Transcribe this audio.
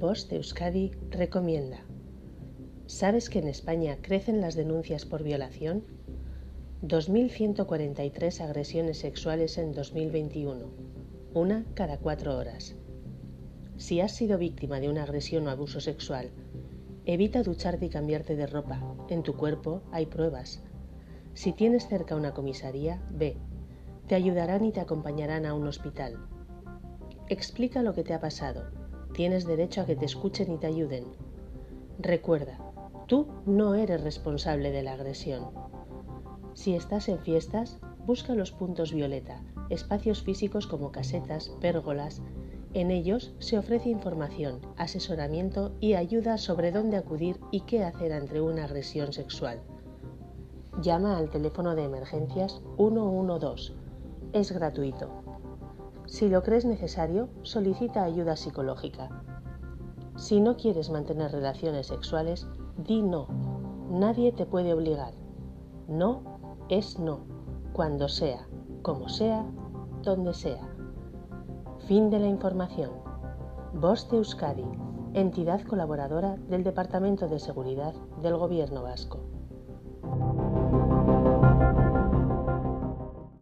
Voz de Euskadi recomienda. ¿Sabes que en España crecen las denuncias por violación? 2.143 agresiones sexuales en 2021, una cada cuatro horas. Si has sido víctima de una agresión o abuso sexual, evita ducharte y cambiarte de ropa. En tu cuerpo hay pruebas. Si tienes cerca una comisaría, ve. Te ayudarán y te acompañarán a un hospital. Explica lo que te ha pasado Tienes derecho a que te escuchen y te ayuden. Recuerda, tú no eres responsable de la agresión. Si estás en fiestas, busca los puntos violeta, espacios físicos como casetas, pérgolas. En ellos se ofrece información, asesoramiento y ayuda sobre dónde acudir y qué hacer ante una agresión sexual. Llama al teléfono de emergencias 112. Es gratuito. Si lo crees necesario, solicita ayuda psicológica. Si no quieres mantener relaciones sexuales, di no. Nadie te puede obligar. No es no, cuando sea, como sea, donde sea. Fin de la información. Voz de Euskadi, entidad colaboradora del Departamento de Seguridad del Gobierno Vasco.